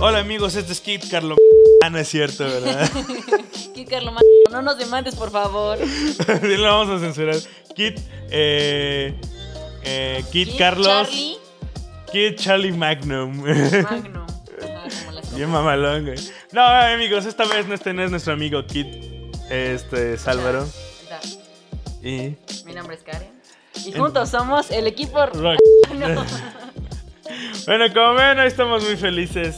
Hola amigos, este es Kit Carlo. Ah, no es cierto, ¿verdad? Kit Carlo, no nos demandes, por favor. Lo vamos a censurar. Kit, eh, eh, Kit, Kit Carlos. Charlie Kit Charlie Magnum. Magnum. Como las Bien mamalón, güey. No, amigos, esta vez no este no es nuestro amigo Kit. Este es Álvaro. Y. Mi nombre es Karen. Y juntos somos el equipo. Rock. No. Bueno, como ven, hoy estamos muy felices.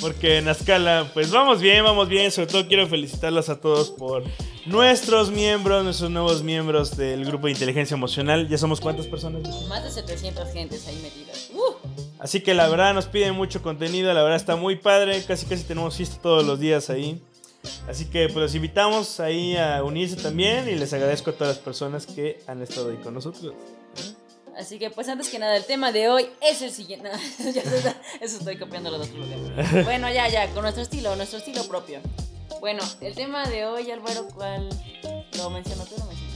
Porque en Azcala, pues vamos bien, vamos bien. Sobre todo quiero felicitarlos a todos por nuestros miembros, nuestros nuevos miembros del grupo de inteligencia emocional. ¿Ya somos cuántas personas? Más de 700 gentes ahí metidas. Uh, Así que la verdad nos piden mucho contenido, la verdad está muy padre, casi casi tenemos fiesta todos los días ahí. Así que pues los invitamos ahí a unirse también y les agradezco a todas las personas que han estado ahí con nosotros. Así que, pues antes que nada, el tema de hoy es el siguiente. No, ya, eso estoy copiando los otros lugares. Bueno, ya, ya, con nuestro estilo, nuestro estilo propio. Bueno, el tema de hoy, Álvaro, ¿cuál? ¿Lo mencionó tú o lo mencionó?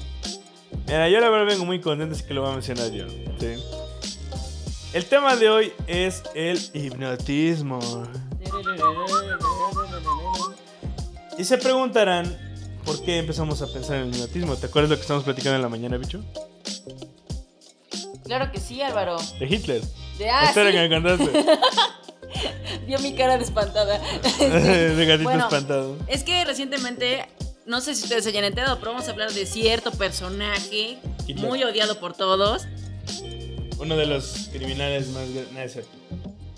Mira, yo la verdad vengo muy contento, así que lo voy a mencionar yo. ¿sí? El tema de hoy es el hipnotismo. Y se preguntarán por qué empezamos a pensar en el hipnotismo. ¿Te acuerdas lo que estamos platicando en la mañana, bicho? Claro que sí, Álvaro. De Hitler. De ah, Espera sí, que me contaste. vio mi cara de espantada. de gatito Bueno, espantado. Es que recientemente, no sé si ustedes se hayan enterado, pero vamos a hablar de cierto personaje Hitler. muy odiado por todos. Uno de los criminales más grandes.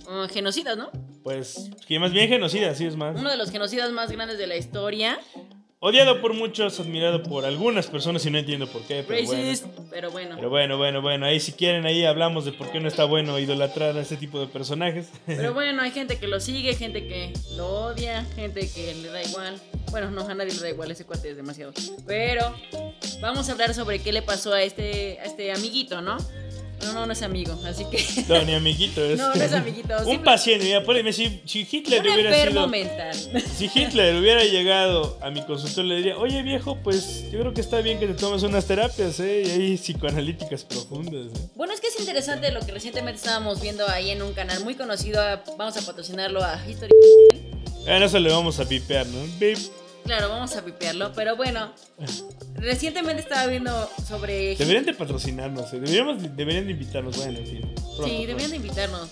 uh, genocidas, ¿no? Pues, que más bien genocida, sí es más. Uno de los genocidas más grandes de la historia. Odiado por muchos, admirado por algunas personas y no entiendo por qué, pero bueno. Racist, pero bueno. Pero bueno, bueno, bueno, ahí si quieren, ahí hablamos de por qué no está bueno idolatrar a este tipo de personajes. Pero bueno, hay gente que lo sigue, gente que lo odia, gente que le da igual. Bueno, no, a nadie le da igual, ese cuate es demasiado. Pero vamos a hablar sobre qué le pasó a este, a este amiguito, ¿no? No, no, no es amigo, así que... No, ni amiguito es. No, no es amiguito. Un simple- paciente, mira, poneme, si, si Hitler Un hubiera sido. mental. Si Hitler hubiera llegado a mi consultorio, le diría, oye viejo, pues yo creo que está bien que te tomes unas terapias, ¿eh? Y hay psicoanalíticas profundas, ¿eh? Bueno, es que es interesante lo que recientemente estábamos viendo ahí en un canal muy conocido. vamos a patrocinarlo a History. Ah, no se le vamos a pipear, ¿no? Bip. Claro, vamos a pipearlo. Pero bueno, recientemente estaba viendo sobre. Deberían de patrocinarnos, ¿eh? Deberíamos, deberían de invitarnos, bueno, en fin. Pronto, Sí, deberían de invitarnos.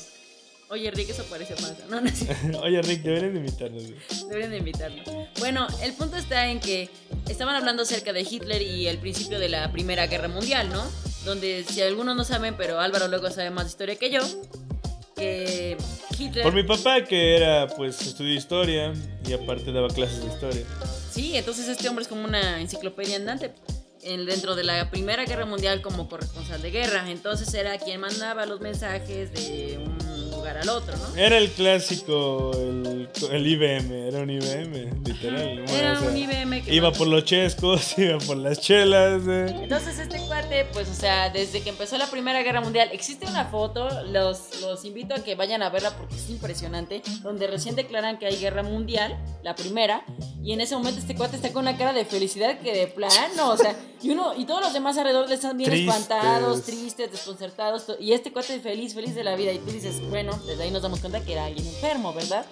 Oye, Rick, eso parece más. No, no es. Oye, Rick, deberían de invitarnos. güey. Deberían de invitarnos. Bueno, el punto está en que estaban hablando acerca de Hitler y el principio de la Primera Guerra Mundial, ¿no? Donde, si algunos no saben, pero Álvaro luego sabe más de historia que yo, que Hitler... Por mi papá, que era, pues, estudió historia y aparte daba clases de historia. Sí, entonces este hombre es como una enciclopedia andante en- dentro de la Primera Guerra Mundial como corresponsal de guerra. Entonces era quien mandaba los mensajes de un lugar al otro, ¿no? Era el clásico, el, el IBM, era un IBM, literal. ¿no? Era O sea, un IBM que Iba mandaba- por los chescos, iba por las chelas. eh. Entonces este cuate, pues, o sea, desde que empezó la Primera Guerra Mundial, existe una foto, los, los invito a que vayan a verla porque es impresionante, donde recién declaran que hay guerra mundial, la primera, y en ese momento este cuate está con una cara de felicidad que de plano, o sea, y uno, y todos los demás alrededor le están bien Tristes. espantados, tristes, desconcertados, y este cuate feliz, feliz de la vida, y tú dices, bueno, desde ahí nos damos cuenta que era alguien enfermo, ¿verdad?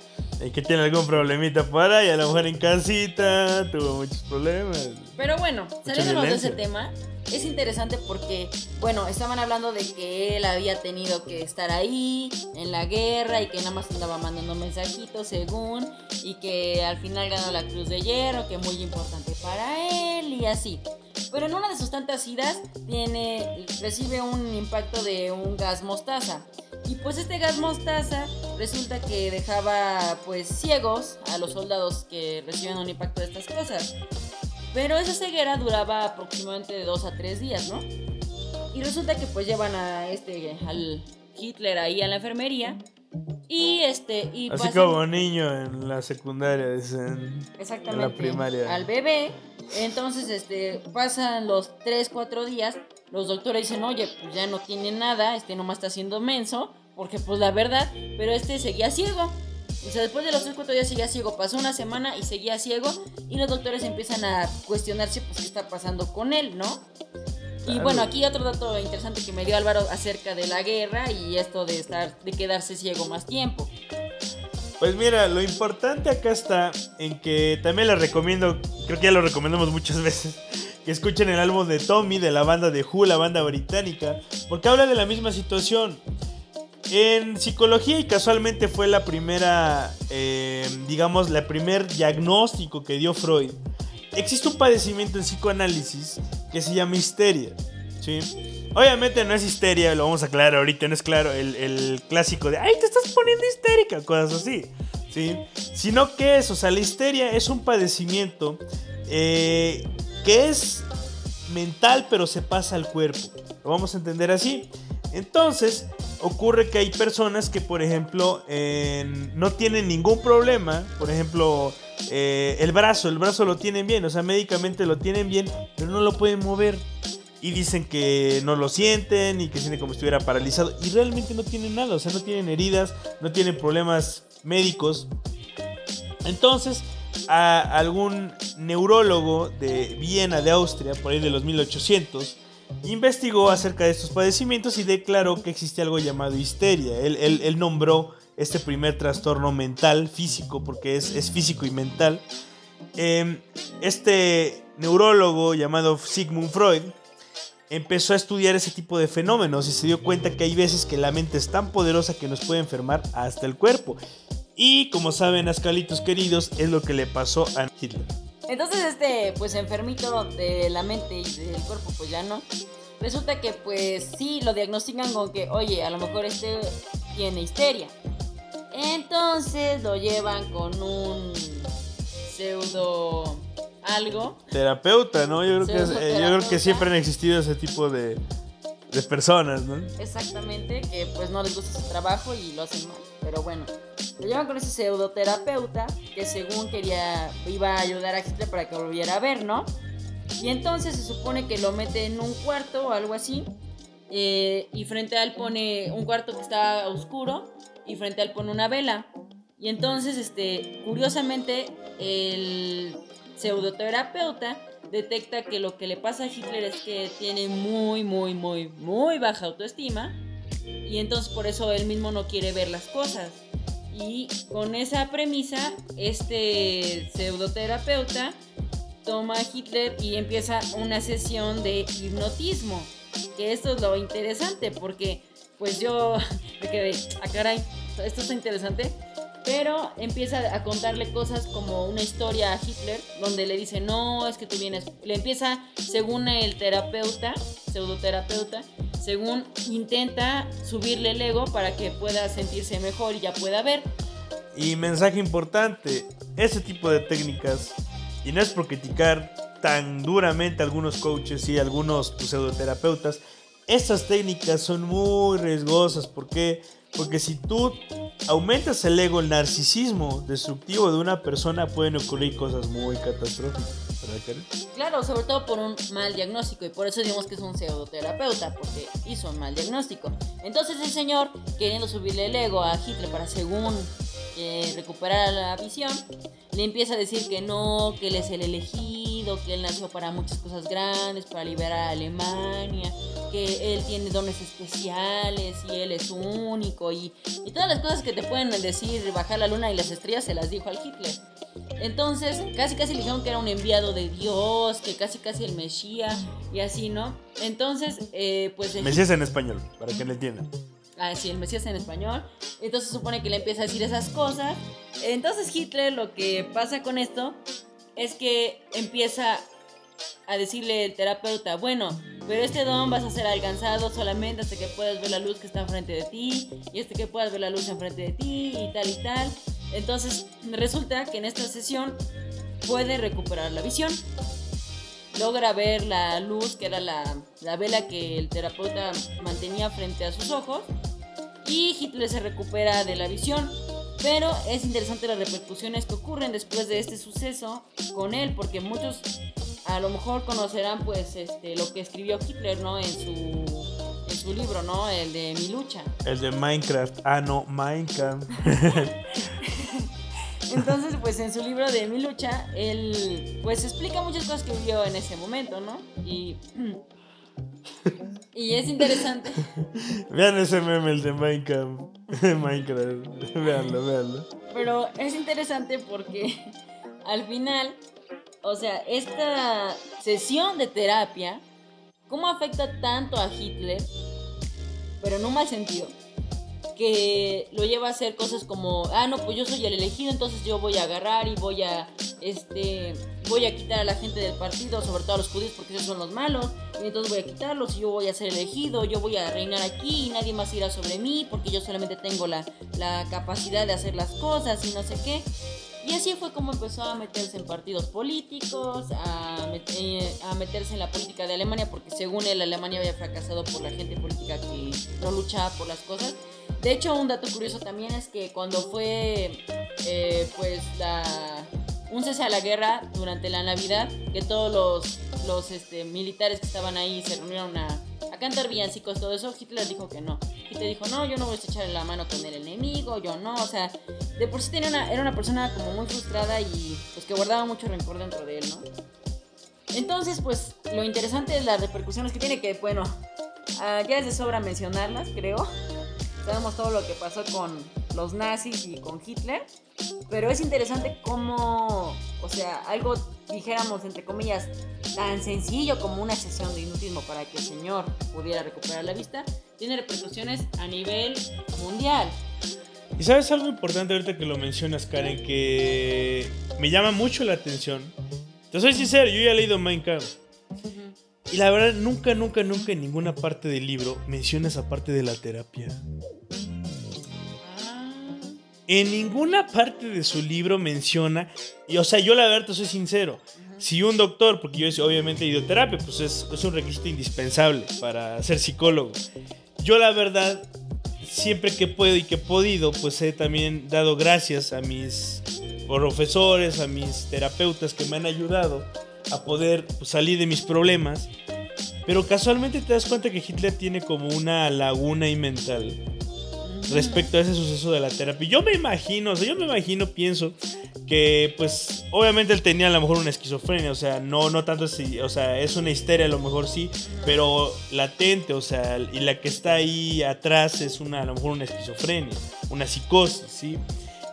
Y que tiene algún problemita por ahí, a lo mejor en casita, tuvo muchos problemas. Pero bueno, saliéndonos de ese tema, es interesante porque, bueno, estaban hablando de que él había tenido que estar ahí en la guerra y que nada más andaba mandando mensajitos según, y que al final ganó la Cruz de Hierro, que muy importante para él y así. Pero en una de sus tantas idas tiene, recibe un impacto de un gas mostaza. Y pues este gas mostaza resulta que dejaba pues ciegos a los soldados que recibían un impacto de estas cosas. Pero esa ceguera duraba aproximadamente de dos a tres días, ¿no? Y resulta que pues llevan a este, al Hitler ahí a la enfermería. Y este, y Así pasan- como niño en la secundaria, dicen. exactamente, en la primaria. al bebé. Entonces, este, pasan los tres, cuatro días. Los doctores dicen, oye, pues ya no tiene nada, este nomás está haciendo menso. Porque pues la verdad, pero este seguía ciego. O sea, después de los 3, 4 días seguía ciego. Pasó una semana y seguía ciego. Y los doctores empiezan a cuestionarse, pues, qué está pasando con él, ¿no? Y bueno, aquí otro dato interesante que me dio Álvaro acerca de la guerra y esto de estar, de quedarse ciego más tiempo. Pues mira, lo importante acá está en que también les recomiendo, creo que ya lo recomendamos muchas veces, que escuchen el álbum de Tommy de la banda de Who, la banda británica, porque habla de la misma situación. En psicología y casualmente fue la primera, eh, digamos, la primer diagnóstico que dio Freud. Existe un padecimiento en psicoanálisis que se llama histeria, ¿sí? Obviamente no es histeria, lo vamos a aclarar ahorita, no es claro el, clásico de, ay, te estás poniendo histérica, cosas así, ¿sí? Sino que es, o sea, la histeria es un padecimiento eh, que es mental pero se pasa al cuerpo, lo vamos a entender así. Entonces, ocurre que hay personas que, por ejemplo, no tienen ningún problema. Por ejemplo, eh, el brazo, el brazo lo tienen bien, o sea, médicamente lo tienen bien, pero no lo pueden mover. Y dicen que no lo sienten y que sienten como si estuviera paralizado. Y realmente no tienen nada, o sea, no tienen heridas, no tienen problemas médicos. Entonces, a algún neurólogo de Viena, de Austria, por ahí de los 1800, investigó acerca de estos padecimientos y declaró que existe algo llamado histeria. Él, nombró este primer trastorno mental, físico, porque es, físico y mental. Em, este neurólogo llamado Sigmund Freud empezó a estudiar ese tipo de fenómenos y se dio cuenta que hay veces que la mente es tan poderosa que nos puede enfermar hasta el cuerpo. Y como saben, ascalitos queridos, es lo que le pasó a Hitler. Entonces este, pues enfermito de la mente y del cuerpo, pues ya no. Resulta que pues sí, lo diagnostican con que, oye, a lo mejor este tiene histeria. Entonces lo llevan con un pseudo algo. Terapeuta, ¿no? Yo creo, que, eh, yo creo que siempre han existido ese tipo de, de personas, ¿no? Exactamente, que pues no les gusta su trabajo y lo hacen mal. Pero bueno, lo llevan con ese pseudoterapeuta que según quería, iba a ayudar a Hitler para que volviera a ver, ¿no? Y entonces se supone que lo mete en un cuarto o algo así. Eh, y frente a él pone un cuarto que está oscuro y frente a él pone una vela. Y entonces, este, curiosamente, el pseudoterapeuta detecta que lo que le pasa a Hitler es que tiene muy, muy, muy, muy baja autoestima. Y entonces por eso él mismo no quiere ver las cosas. Y con esa premisa, este pseudoterapeuta toma a Hitler y empieza una sesión de hipnotismo. Que esto es lo interesante, porque pues yo me quedé, a ah, caray, esto está interesante. Pero empieza a contarle cosas como una historia a Hitler, donde le dice, no, es que tú vienes. Le empieza, según el terapeuta, pseudoterapeuta, según intenta subirle el ego para que pueda sentirse mejor y ya pueda ver. Y mensaje importante, ese tipo de técnicas, y no es por criticar tan duramente a algunos coaches y algunos pseudoterapeutas, estas técnicas son muy riesgosas. ¿Por qué? Porque si tú aumentas el ego, el narcisismo destructivo de una persona, pueden ocurrir cosas muy catastróficas. Claro, sobre todo por un mal diagnóstico y por eso decimos que es un pseudoterapeuta, porque hizo un mal diagnóstico. Entonces el señor, queriendo subirle el ego a Hitler para según eh, recuperar la visión, le empieza a decir que no, que él es el elegido, que él nació para muchas cosas grandes, para liberar a Alemania, que él tiene dones especiales y él es único y, y todas las cosas que te pueden decir bajar la luna y las estrellas se las dijo al Hitler. Entonces, casi casi le dijeron que era un enviado de Dios, que casi casi el Mesías y así, ¿no? Entonces, eh, pues... Mesías en español, para que le entiendan. Ah, sí, el Mesías en español. Entonces supone que le empieza a decir esas cosas. Entonces Hitler lo que pasa con esto es que empieza a decirle el terapeuta, bueno, pero este don vas a ser alcanzado solamente hasta que puedas ver la luz que está enfrente de ti, y este que puedas ver la luz enfrente de ti, y tal y tal. Entonces resulta que en esta sesión puede recuperar la visión. Logra ver la luz, que era la, la vela que el terapeuta mantenía frente a sus ojos, y Hitler se recupera de la visión. Pero es interesante las repercusiones que ocurren después de este suceso con él, porque muchos a lo mejor conocerán pues este lo que escribió Hitler, ¿no? En su en su libro, ¿no? El de Mi lucha. El de Minecraft. Ah, no, Minecraft. Entonces, pues en su libro de Mi lucha, él pues explica muchas cosas que vivió en ese momento, ¿no? Y, y es interesante. Vean ese meme, el de Minecraft. Minecraft. Veanlo, veanlo. Pero es interesante porque al final, o sea, esta sesión de terapia, ¿cómo afecta tanto a Hitler? Pero en un mal sentido que lo lleva a hacer cosas como, ah, no, pues yo soy el elegido, entonces yo voy a agarrar y voy a, este, voy a quitar a la gente del partido, sobre todo a los judíos porque ellos son los malos, y entonces voy a quitarlos y yo voy a ser elegido, yo voy a reinar aquí y nadie más irá sobre mí porque yo solamente tengo la, la capacidad de hacer las cosas y no sé qué. Y así fue como empezó a meterse en partidos políticos, a, eh, a, meterse en la política de Alemania, porque según él Alemania había fracasado por la gente política que no luchaba por las cosas. De hecho, un dato curioso también es que cuando fue eh, pues un cese a la guerra durante la Navidad, que todos los, los este, militares que estaban ahí se reunieron a, cantar villancicos, todo eso, Hitler dijo que no. Hitler dijo, no, yo no voy a echarle la mano con el enemigo, yo no, o sea, de por sí tenía una, era una persona como muy frustrada y pues que guardaba mucho rencor dentro de él, ¿no? Entonces, pues lo interesante es las repercusiones que tiene, que bueno, uh, ya es de sobra mencionarlas, creo. Sabemos todo lo que pasó con los nazis y con Hitler. Pero es interesante cómo, o sea, algo, dijéramos, entre comillas, tan sencillo como una sesión de hipnotismo para que el señor pudiera recuperar la vista, tiene repercusiones a nivel mundial. Y sabes algo importante ahorita que lo mencionas, Karen, que me llama mucho la atención. Te soy sincero, yo ya he leído Minecraft. Y la verdad, nunca, nunca, nunca en ninguna parte del libro menciona esa parte de la terapia. En ninguna parte de su libro menciona, y o sea, yo la verdad te soy sincero, si un doctor, porque yo obviamente he ido a terapia, pues es, es un requisito indispensable para ser psicólogo. Yo la verdad, siempre que puedo y que he podido, pues he también dado gracias a mis profesores, a mis terapeutas que me han ayudado a poder salir de mis problemas. Pero casualmente te das cuenta que Hitler tiene como una laguna y mental respecto a ese suceso de la terapia. Yo me imagino, o sea, yo me imagino, pienso que pues obviamente él tenía a lo mejor una esquizofrenia, o sea, no no tanto así, o sea, es una histeria a lo mejor sí, pero latente, o sea, y la que está ahí atrás es una a lo mejor una esquizofrenia, una psicosis, ¿sí?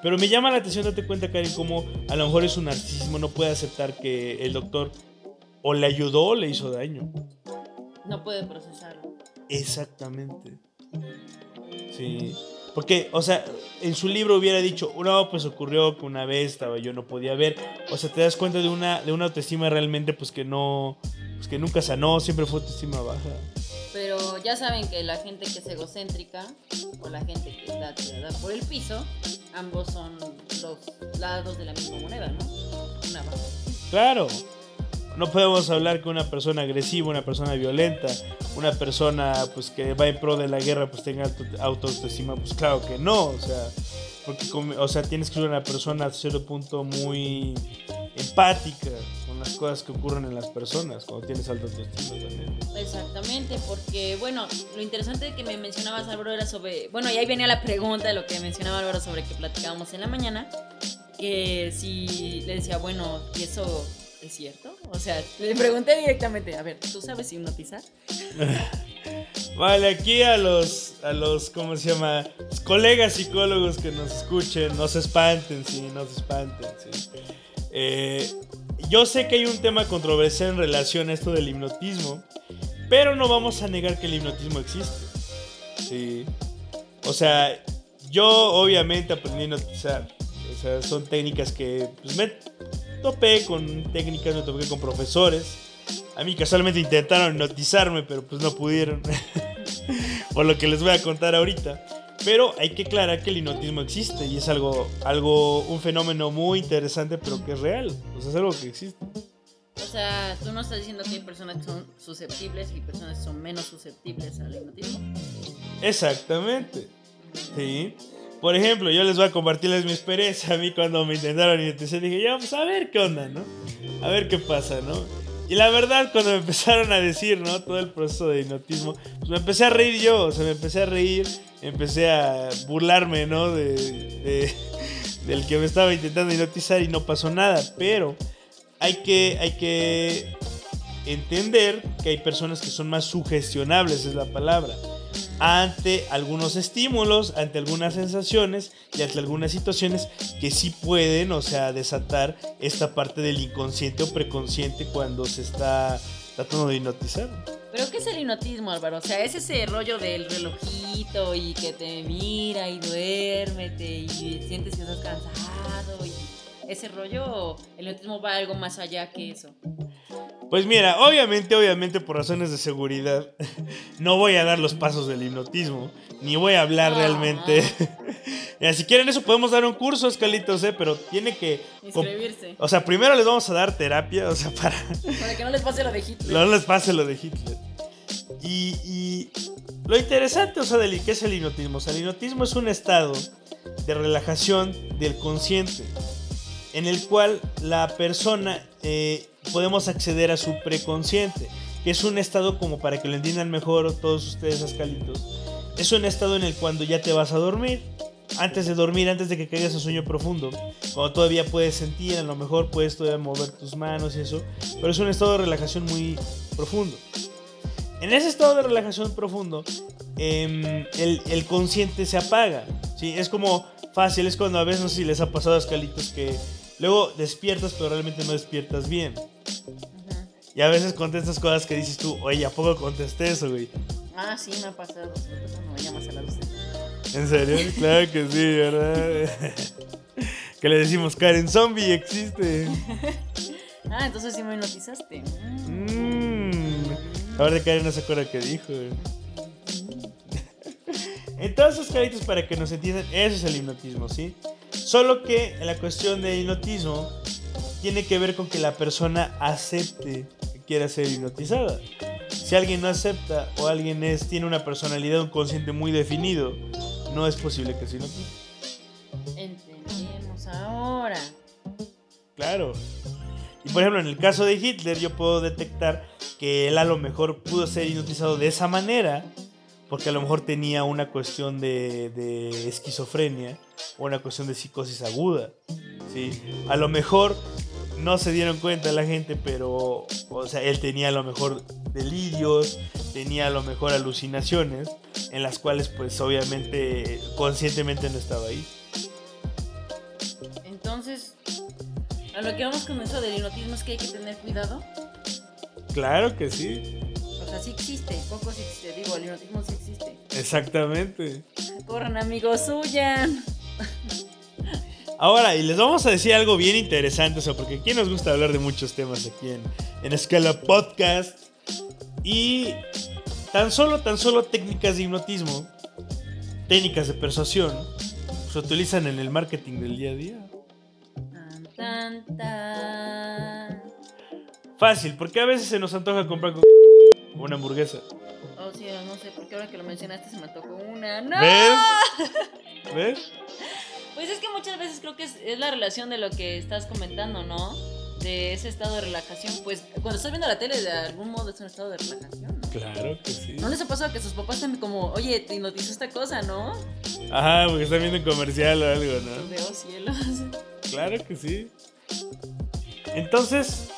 Pero me llama la atención date cuenta, Karen, como a lo mejor es un narcisismo, no puede aceptar que el doctor o le ayudó o le hizo daño. No puede procesarlo. Exactamente. Sí. Porque, o sea, en su libro hubiera dicho, no, pues ocurrió que una vez estaba yo no podía ver. O sea, te das cuenta de una, de una autoestima realmente, pues que no, pues que nunca sanó, siempre fue autoestima baja. Pero ya saben que la gente que es egocéntrica o la gente que está tirada por el piso, ambos son los lados de la misma moneda, ¿no? Una baja. Claro. No podemos hablar que una persona agresiva, una persona violenta, una persona pues que va en pro de la guerra pues tenga autoestima, pues claro que no, o sea, porque o sea, tienes que ser una persona a cierto punto muy empática con las cosas que ocurren en las personas cuando tienes alta autoestima también. Exactamente, porque bueno, lo interesante que me mencionabas Álvaro era sobre, bueno, y ahí venía la pregunta de lo que mencionaba Álvaro sobre que platicábamos en la mañana, que si le decía, bueno, y eso ¿es cierto? O sea, le pregunté directamente, a ver, ¿tú sabes hipnotizar? vale, aquí a los, a los, ¿cómo se llama? colegas psicólogos que nos escuchen, no se espanten, sí, no se espanten, sí. Eh, yo sé que hay un tema controversial en relación a esto del hipnotismo, pero no vamos a negar que el hipnotismo existe. Sí. O sea, yo obviamente aprendí a hipnotizar. O sea, son técnicas que pues, me topé con técnicas, me topé con profesores. A mí casualmente intentaron hipnotizarme, pero pues no pudieron. Por lo que les voy a contar ahorita. Pero hay que aclarar que el hipnotismo existe y es algo, algo, un fenómeno muy interesante, pero que es real. O sea, es algo que existe. O sea, tú no estás diciendo que hay personas que son susceptibles y personas que son menos susceptibles al hipnotismo. Exactamente. Sí. Por ejemplo, yo les voy a compartirles mi experiencia. A mí cuando me intentaron hipnotizar dije, ya, pues a ver qué onda, ¿no? A ver qué pasa, ¿no? Y la verdad, cuando me empezaron a decir, ¿no? Todo el proceso de hipnotismo, pues me empecé a reír yo, o sea, me empecé a reír, empecé a burlarme, ¿no? De, del que me estaba intentando hipnotizar y no pasó nada. Pero hay que, hay que entender que hay personas que son más sugestionables, es la palabra, ante algunos estímulos, ante algunas sensaciones y ante algunas situaciones que sí pueden, o sea, desatar esta parte del inconsciente o preconsciente cuando se está tratando de hipnotizar. ¿Pero qué es el hipnotismo, Álvaro? O sea, es ese rollo del relojito y que te mira y duérmete y sientes que estás cansado y ese rollo, el hipnotismo va algo más allá que eso. Pues mira, obviamente, obviamente por razones de seguridad, no voy a dar los pasos del hipnotismo, ni voy a hablar realmente. si quieren eso podemos dar un curso, escalitos, ¿eh? Pero tiene que... Inscribirse. O sea, primero les vamos a dar terapia, o sea, para... Para que no les pase lo de Hitler. No les pase lo de Hitler. Y, y lo interesante, o sea, del qué es el hipnotismo. O sea, el hipnotismo es un estado de relajación del consciente en el cual la persona eh, podemos acceder a su preconsciente, que es un estado como para que lo entiendan mejor todos ustedes, ascalitos. Es un estado en el cuando ya te vas a dormir, antes de dormir, antes de que caigas a sueño profundo, cuando todavía puedes sentir, a lo mejor puedes todavía mover tus manos y eso, pero es un estado de relajación muy profundo. En ese estado de relajación profundo, em, el, consciente se apaga. ¿sí? Es como fácil, es cuando a veces, no sé si les ha pasado a escalitos que Luego despiertas, pero realmente no despiertas bien. Y a veces contestas cosas que dices tú, oye, ¿a poco contesté eso, güey? Ah, sí, me ha pasado. No me llamas a la luz. ¿En serio? claro que sí, ¿verdad? que le decimos, Karen Zombie existe. ah, entonces sí me hipnotizaste. Mmm. Ahora Karen no se acuerda qué dijo. Entonces, caritos, para que nos entiendan, eso es el hipnotismo, ¿sí? Solo que la cuestión del hipnotismo tiene que ver con que la persona acepte que quiera ser hipnotizada. Si alguien no acepta o alguien es, tiene una personalidad, un consciente muy definido, no es posible que se hipnotice. Entendemos ahora. Claro. Y por ejemplo, en el caso de Hitler, yo puedo detectar que él a lo mejor pudo ser hipnotizado de esa manera porque a lo mejor tenía una cuestión de, esquizofrenia o una cuestión de psicosis aguda. ¿sí? A lo mejor no se dieron cuenta la gente, pero o sea, él tenía a lo mejor delirios, tenía a lo mejor alucinaciones, en las cuales pues obviamente conscientemente no estaba ahí. Entonces, a lo que vamos con eso del hipnotismo es que hay que tener cuidado. Claro que sí. O sea, sí existe, poco sí existe. Digo, el hipnotismo sí existe. Exactamente. Corran, amigos, huyan. Ahora, y les vamos a decir algo bien interesante, o sea, porque aquí nos gusta hablar de muchos temas aquí en, en Escala Podcast. Y tan solo, tan solo técnicas de hipnotismo, técnicas de persuasión, se utilizan en el marketing del día a día. Tan, tan, Fácil, porque a veces se nos antoja comprar una hamburguesa. Oh, sí, no sé, porque ahora que lo mencionaste se me tocó una. ¡No! ¿Ves? ¿Ves? Pues es que muchas veces creo que es, la relación de lo que estás comentando, ¿no? De ese estado de relajación. Pues cuando estás viendo la tele, de algún modo es un estado de relajación. Claro que sí. ¿No les ha pasado que sus papás están como, oye, te hipnotizó esta cosa, ¿no? Ajá, porque están viendo un comercial o algo, ¿no? Veo cielos. Claro que sí. Entonces,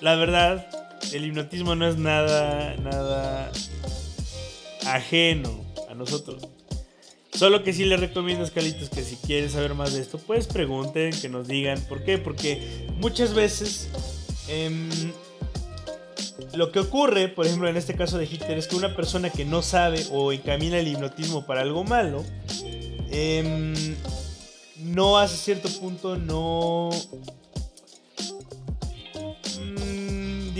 la verdad, el hipnotismo no es nada, nada ajeno a nosotros. Solo que sí les recomiendo, Escalitos, que si quieren saber más de esto, pues pregunten, que nos digan. ¿Por qué? Porque muchas veces em, lo que ocurre, por ejemplo, en este caso de Hitler, es que una persona que no sabe o encamina el hipnotismo para algo malo, em, no hace cierto punto, no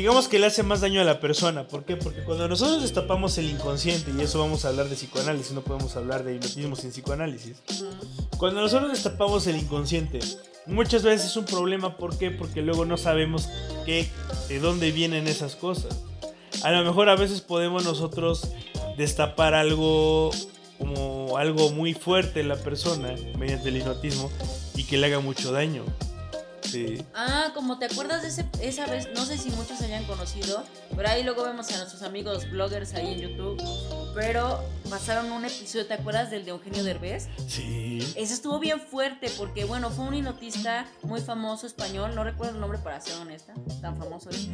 digamos que le hace más daño a la persona. ¿Por qué? Porque cuando nosotros destapamos el inconsciente, y eso vamos a hablar de psicoanálisis, no podemos hablar de hipnotismo sin psicoanálisis. Cuando nosotros destapamos el inconsciente, muchas veces es un problema. ¿Por qué? Porque luego no sabemos qué, de dónde vienen esas cosas. A lo mejor a veces podemos nosotros destapar algo como algo muy fuerte en la persona mediante el hipnotismo y que le haga mucho daño. Sí. Ah, como te acuerdas de ese, esa vez, no sé si muchos hayan conocido, pero ahí luego vemos a nuestros amigos bloggers ahí en YouTube. Pero pasaron un episodio, ¿te acuerdas del de Eugenio Derbez? Sí. Ese estuvo bien fuerte porque, bueno, fue un hipnotista muy famoso español, no recuerdo el nombre para ser honesta, tan famoso es,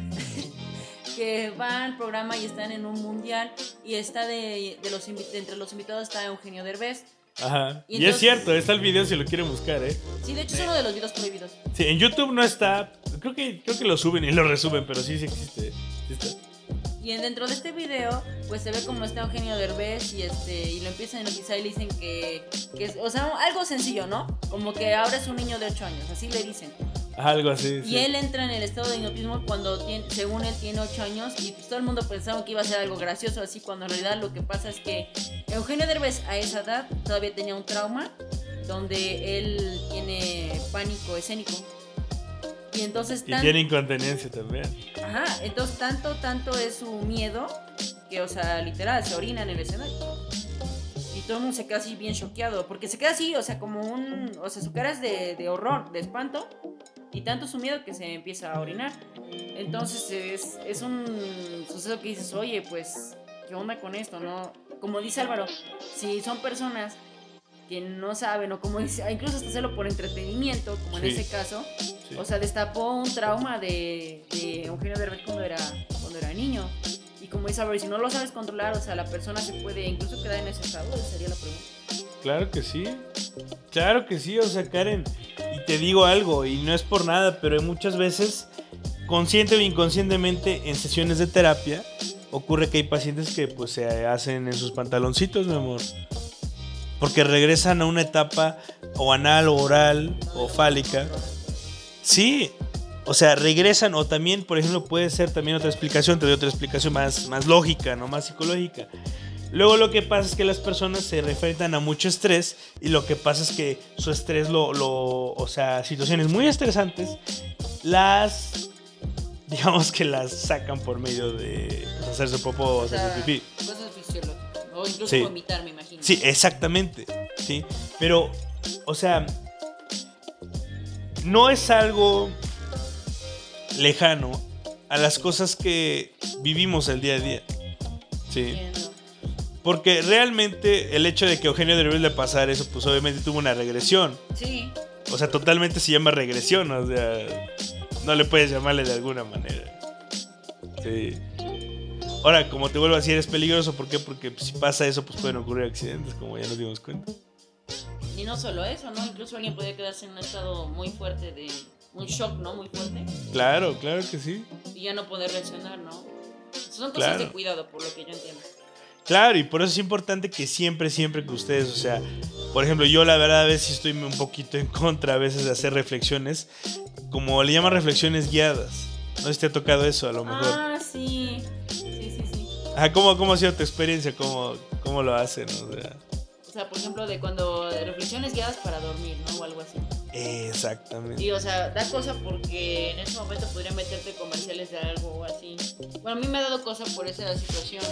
que va al programa y están en un mundial y está de, de los de entre los invitados está Eugenio Derbez. Ajá. Y Y, es cierto, está el video si lo quieren buscar, ¿eh? Sí, de hecho es uno de los videos prohibidos. Sí, en YouTube no está. Creo que, creo que lo suben y lo resuben, pero sí, sí existe. Sí está. Y en- dentro de este video, pues se ve como está Eugenio Derbez y este y lo empiezan a hipnotizar y le dicen que, que es, o sea, algo sencillo, ¿no? Como que ahora es un niño de 8 años, así le dicen. Algo así. sí. Y él entra en el estado de hipnotismo cuando tiene, según él tiene 8 años y pues todo el mundo pensaba que iba a ser algo gracioso así cuando en realidad lo que pasa es que Eugenio Derbez a esa edad todavía tenía un trauma donde él tiene pánico escénico. Y entonces Y tan- tiene incontinencia también. Ajá, entonces tanto, tanto es su miedo que, o sea, literal, se orina en el escenario. Y todo el mundo se queda así bien choqueado, porque se queda así, o sea, como un, o sea, su cara es de, de horror, de espanto, y tanto su miedo que se empieza a orinar. Entonces es, es un suceso que dices, oye, pues, ¿qué onda con esto, no? Como dice Álvaro, si son personas que no saben, o como dice, incluso hasta hacerlo por entretenimiento, como en Sí. ese caso, Sí. o sea, destapó un trauma de, de Eugenio Derbez cuando era, cuando era niño. Y como dice Álvaro, si no lo sabes controlar, o sea, la persona se puede incluso quedar en ese estado, sería la pregunta. Claro que sí. Claro que sí, o sea, Karen. Y te digo algo, y no es por nada, pero muchas veces, consciente o inconscientemente, en sesiones de terapia, ocurre que hay pacientes que pues se hacen en sus pantaloncitos, mi amor. Porque regresan a una etapa o anal o oral o fálica. Sí, o sea, regresan o también, por ejemplo, puede ser también otra explicación, te doy otra explicación más, más lógica, no más psicológica. Luego lo que pasa es que las personas se enfrentan a mucho estrés y lo que pasa es que su estrés lo, lo o sea, situaciones muy estresantes las digamos que las sacan por medio de pues, hacerse popó o O sea, hacerse pipí. cosas fisiológicas. O incluso Sí. vomitar, me imagino. Sí, exactamente. Sí, pero o sea, no es algo lejano a las cosas que vivimos el día a día. Sí. Porque realmente el hecho de que Eugenio Derbez le pasara eso, pues obviamente tuvo una regresión. Sí, O sea, totalmente se llama regresión, o sea, no le puedes llamarle de alguna manera. Sí. Ahora, como te vuelvo a decir, es peligroso, ¿por qué? Porque pues, si pasa eso, pues pueden ocurrir accidentes, como ya nos dimos cuenta. y no solo eso, ¿no? Incluso alguien podría quedarse en un estado muy fuerte de. Un shock, ¿no? Muy fuerte. Claro, claro que sí. Y ya no poder reaccionar, ¿no? Son cosas Claro. de cuidado, por lo que yo entiendo. Claro, y por eso es importante que siempre, siempre que ustedes, o sea, por ejemplo, yo la verdad a veces estoy un poquito en contra a veces de hacer reflexiones, como le llaman reflexiones guiadas. No sé si te ha tocado eso, a lo mejor. Ah, sí. Sí, sí, sí. Ajá, ¿cómo, ¿Cómo ha sido tu experiencia? ¿Cómo, cómo lo hacen? O sea, O sea, por ejemplo, de cuando de reflexiones guiadas para dormir, ¿no? O algo así. exactamente. Y, o sea, da cosa porque en ese momento podría meterte comerciales de algo o así. Bueno, a mí me ha dado cosa por esa situación.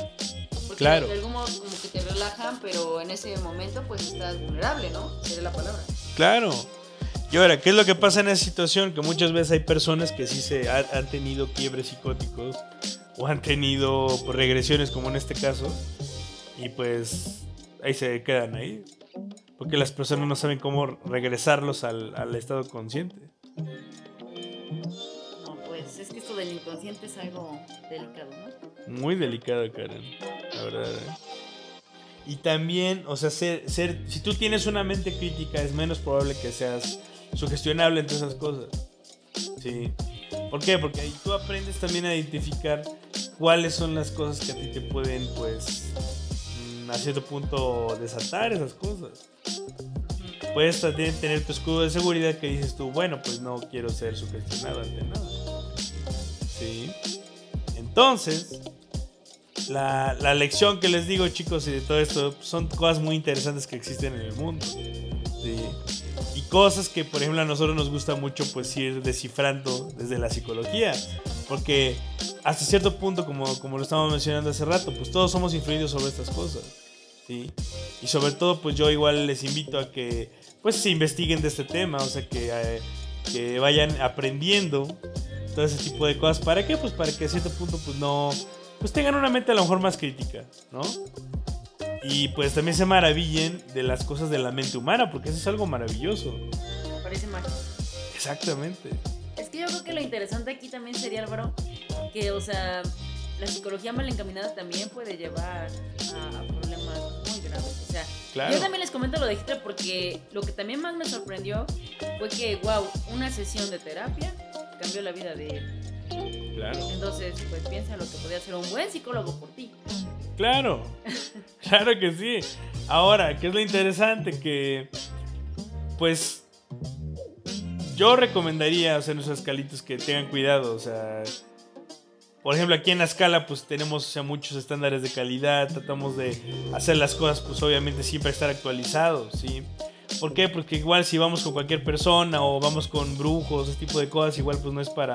Porque Claro. de algún modo como que te relajan, pero en ese momento pues estás vulnerable, ¿no? Sería la palabra. Claro. Y ahora, ¿qué es lo que pasa en esa situación? Que muchas veces hay personas que sí se ha- han tenido quiebres psicóticos o han tenido pues, regresiones como en este caso y pues ahí se quedan ahí. Porque las personas no saben cómo regresarlos al, al estado consciente. Del inconsciente es algo delicado, ¿no? Muy delicado, Karen. La verdad. ¿eh? Y también, o sea, ser, si tú tienes una mente crítica, es menos probable que seas sugestionable entre esas cosas. Sí. ¿Por qué? Porque ahí tú aprendes también a identificar cuáles son las cosas que a ti te pueden, pues, mm, a cierto punto desatar esas cosas. Puedes también tener tu escudo de seguridad que dices tú, bueno, pues no quiero ser sugestionado ante nada. Entonces, la, la lección que les digo, chicos, y de todo esto, son cosas muy interesantes que existen en el mundo. Y cosas que, por ejemplo, a nosotros nos gusta mucho pues ir descifrando desde la psicología. Porque hasta cierto punto, como, como lo estábamos mencionando hace rato, pues todos somos influidos sobre estas cosas. ¿sí? Y sobre todo, pues yo igual les invito a que pues se investiguen de este tema. O sea, que, eh, que vayan aprendiendo todo ese tipo de cosas. ¿Para qué? Pues para que a cierto punto pues no, pues tengan una mente a lo mejor más crítica, ¿no? Y pues también se maravillen de las cosas de la mente humana, porque eso es algo maravilloso. Parece mágico. Exactamente. Es que yo creo que lo interesante aquí también sería, Álvaro, que, o sea, la psicología mal encaminada también puede llevar a problemas muy graves. O sea, Claro. yo también les comento lo de Hitler porque lo que también más me sorprendió fue que, wow, una sesión de terapia cambió la vida de él. Claro. Entonces, pues piensa lo que podría ser un buen psicólogo por ti. Claro, claro que sí. Ahora, ¿qué es lo interesante? Que, pues, yo recomendaría, o sea, a nuestros escalitos que tengan cuidado, o sea, por ejemplo, aquí en la escala, pues tenemos o sea, muchos estándares de calidad, tratamos de hacer las cosas, pues obviamente siempre estar actualizados, ¿sí? ¿Por qué? Porque igual si vamos con cualquier persona o vamos con brujos, ese tipo de cosas, igual pues no es para,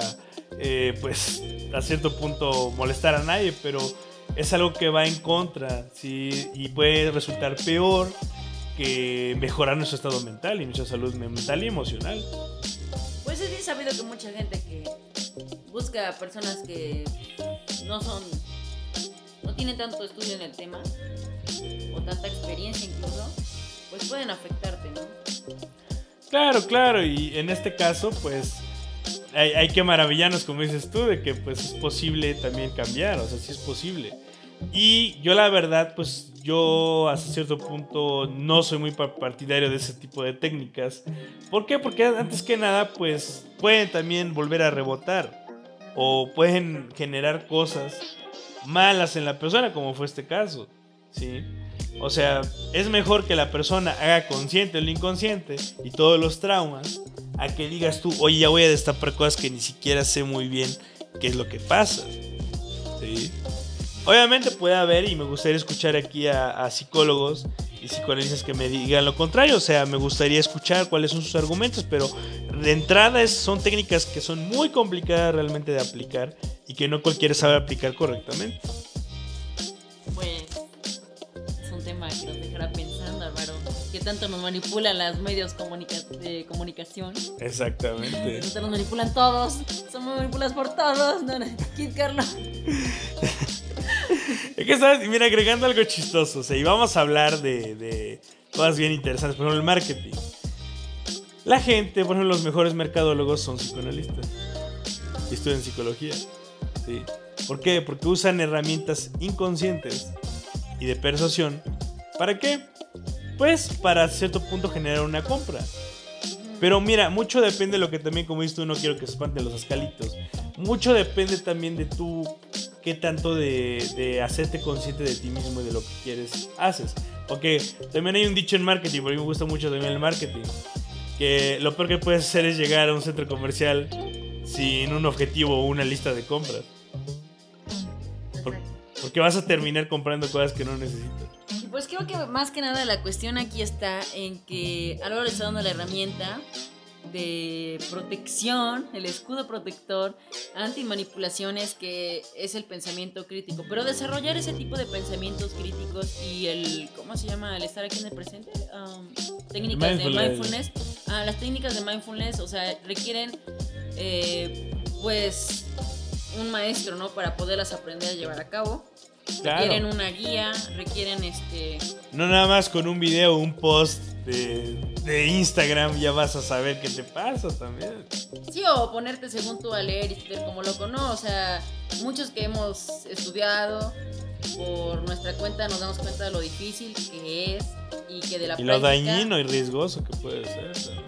eh, pues, a cierto punto molestar a nadie, pero es algo que va en contra. Y puede resultar peor que mejorar nuestro estado mental y nuestra salud mental y emocional. Pues es bien sabido que mucha gente que busca personas que no son, no tienen tanto estudio en el tema o tanta experiencia incluso, pues pueden afectarte, ¿no? Claro, claro, y en este caso, pues hay, hay que maravillarnos, como dices tú, de que pues es posible también cambiar, o sea, sí es posible. Y yo la verdad, pues yo hasta cierto punto no soy muy pa- partidario de ese tipo de técnicas. ¿Por qué? Porque antes que nada, pues pueden también volver a rebotar o pueden generar cosas malas en la persona, como fue este caso, ¿sí? O sea, es mejor que la persona haga consciente lo inconsciente y todos los traumas a que digas tú, oye, ya voy a destapar cosas que ni siquiera sé muy bien qué es lo que pasa. ¿Sí? Obviamente puede haber, y me gustaría escuchar aquí a, a psicólogos y psicoanalistas que me digan lo contrario, o sea, me gustaría escuchar cuáles son sus argumentos, pero de entrada son técnicas que son muy complicadas realmente de aplicar y que no cualquiera sabe aplicar correctamente. Que nos dejará pensando, Álvaro. Que tanto nos manipulan los medios comunica- de comunicación. Exactamente. nos manipulan todos. Somos manipulados por todos. No, no. Kid Carlos. Es que, ¿sabes? Mira, agregando algo chistoso, o sea, y vamos a hablar de, de cosas bien interesantes, por ejemplo, el marketing. La gente, por ejemplo, los mejores mercadólogos son psicoanalistas y estudian psicología. ¿sí? ¿Por qué? Porque usan herramientas inconscientes y de persuasión. ¿Para qué? Pues para cierto punto generar una compra. Pero mira, mucho depende de lo que también, como dices tú, no quiero que espanten los escalitos. Mucho depende también de tú, qué tanto de, de hacerte consciente de ti mismo y de lo que quieres haces. Porque también hay un dicho en marketing, porque a mí me gusta mucho también el marketing, que lo peor que puedes hacer es llegar a un centro comercial sin un objetivo o una lista de compras. Por- porque vas a terminar comprando cosas que no necesitas. Pues creo que más que nada la cuestión aquí está en que Álvaro le está dando la herramienta de protección, el escudo protector anti manipulaciones que es el pensamiento crítico. Pero desarrollar ese tipo de pensamientos críticos y el, ¿cómo se llama? El estar aquí en el presente. Um, técnicas de Mindfulness. mindfulness. Ah, las técnicas de mindfulness, o sea, requieren eh, pues un maestro, ¿no? Para poderlas aprender a llevar a cabo. Requieren Claro. una guía, requieren este. No nada más con un video un post de, de Instagram ya vas a saber qué te pasa también. Sí, o ponerte según tú a leer y ser como loco, ¿no? O sea, muchos que hemos estudiado por nuestra cuenta nos damos cuenta de lo difícil que es y que de la Y lo práctica- dañino y riesgoso que puede ser también.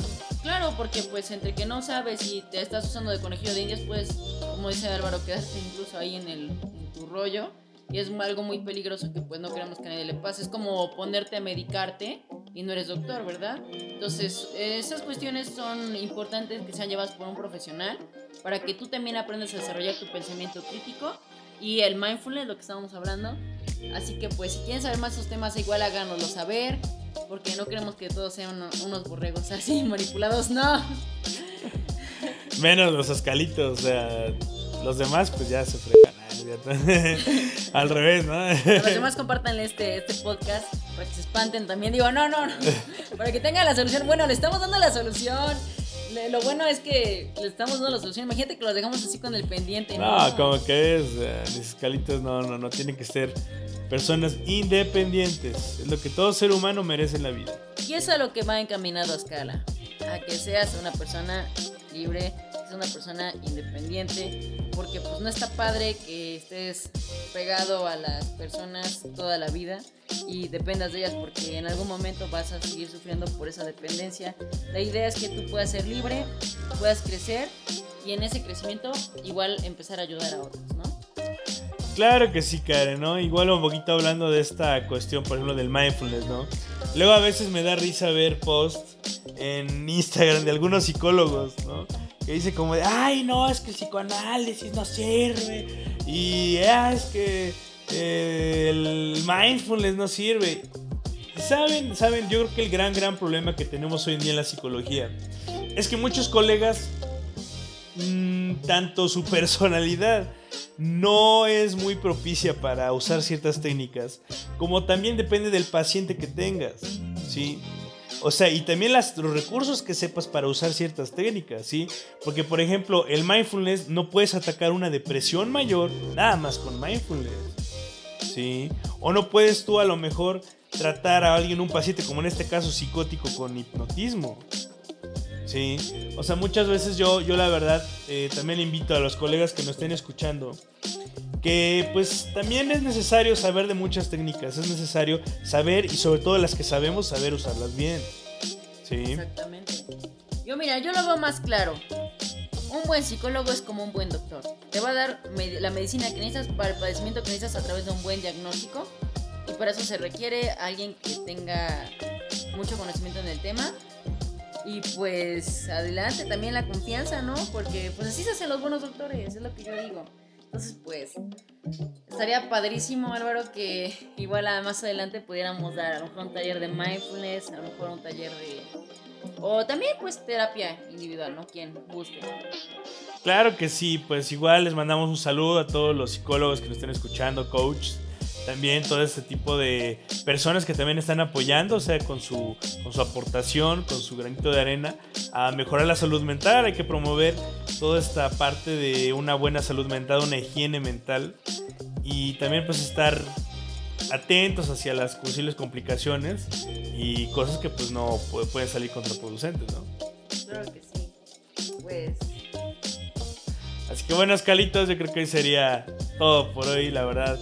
Porque pues entre que no sabes y te estás usando de conejillo de indias, pues, como dice Álvaro, quedarte incluso ahí en, el, en tu rollo. Y es algo muy peligroso que pues no queremos que a nadie le pase. Es como ponerte a medicarte y no eres doctor, ¿verdad? Entonces, esas cuestiones son importantes que sean llevadas por un profesional para que tú también aprendas a desarrollar tu pensamiento crítico y el mindfulness, lo que estábamos hablando. Así que pues si quieren saber más esos temas, igual háganoslo saber, porque no queremos que todos sean uno- unos borregos así manipulados, no. Menos los escalitos, o sea, los demás pues ya se fregan. Al revés, ¿no? Los demás compartan este, este podcast para que se espanten también. Digo, no, no, no. Para que tengan la solución. Bueno, le estamos dando la solución. Lo bueno es que le estamos dando la solución. Imagínate que los dejamos así con el pendiente. No, como que es, eh, mis escalitos no, no, no, tienen que ser personas independientes. Es lo que todo ser humano merece en la vida. Y eso es a lo que va encaminado a escala. A que seas una persona libre, una persona independiente. Porque pues no está padre que estés pegado a las personas toda la vida y dependas de ellas porque en algún momento vas a seguir sufriendo por esa dependencia. La idea es que tú puedas ser libre, puedas crecer y en ese crecimiento igual empezar a ayudar a otros, ¿no? Claro que sí, Karen, ¿no? Igual un poquito hablando de esta cuestión, por ejemplo, del mindfulness, ¿no? Luego a veces me da risa ver posts en Instagram de algunos psicólogos, ¿no? Que dice como de, ay, no, es que el psicoanálisis no sirve. Y ah, es que eh, el mindfulness no sirve. ¿Saben? ¿Saben? Yo creo que el gran, gran problema que tenemos hoy en día en la psicología es que muchos colegas, mm, tanto su personalidad, no es muy propicia para usar ciertas técnicas, como también depende del paciente que tengas, ¿sí? O sea, y también las, los recursos que sepas para usar ciertas técnicas, ¿sí? Porque, por ejemplo, el mindfulness no puedes atacar una depresión mayor nada más con mindfulness, ¿sí? O no puedes tú a lo mejor tratar a alguien, un paciente, como en este caso psicótico, con hipnotismo, Sí, o sea, muchas veces yo, yo la verdad, eh, también invito a los colegas que nos estén escuchando que pues también es necesario saber de muchas técnicas, es necesario saber y sobre todo las que sabemos saber usarlas bien. Sí. Exactamente. Yo mira, yo lo veo más claro. Un buen psicólogo es como un buen doctor. Te va a dar la medicina que necesitas para el padecimiento que necesitas a través de un buen diagnóstico. Y para eso se requiere alguien que tenga mucho conocimiento en el tema. Y pues adelante, también la confianza, ¿no? Porque pues así se hacen los buenos doctores, es lo que yo digo. Entonces pues estaría padrísimo Álvaro que igual más adelante pudiéramos dar a lo mejor un taller de mindfulness, a lo mejor un taller de... O también pues terapia individual, ¿no? Quien guste. Claro que sí, pues igual les mandamos un saludo a todos los psicólogos que nos estén escuchando, coaches, también todo este tipo de personas que también están apoyando, o sea, con su, con su aportación, con su granito de arena, a mejorar la salud mental. Hay que promover toda esta parte de una buena salud mental, una higiene mental y también pues estar atentos hacia las posibles complicaciones y cosas que pues no pu- pueden salir contraproducentes, ¿no? Claro que sí. Pues Así que bueno, Escalitos, yo creo que hoy sería todo por hoy, la verdad.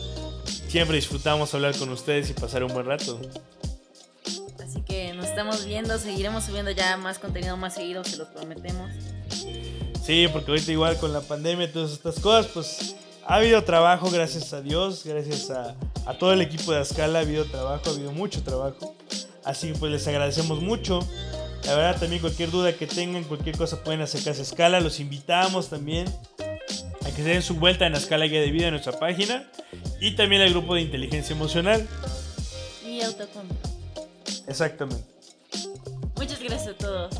Siempre disfrutamos hablar con ustedes y pasar un buen rato. así que nos estamos viendo, seguiremos subiendo ya más contenido más seguido, se los prometemos. Sí, porque ahorita igual con la pandemia y todas estas cosas, pues ha habido trabajo, gracias a Dios, gracias a, a todo el equipo de Ascala, ha habido trabajo, ha habido mucho trabajo. Así que pues les agradecemos mucho. La verdad también cualquier duda que tengan, cualquier cosa pueden acercarse a Escala. Los invitamos también a que se den su vuelta en Escala Guía de Vida en nuestra página. Y también al grupo de inteligencia emocional. Y autocontrol. Exactamente. Muchas gracias a todos.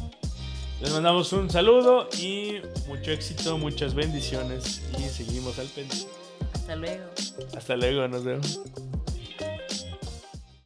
Les mandamos un saludo y mucho éxito, muchas bendiciones y seguimos al pendiente. Hasta luego. Hasta luego, nos vemos.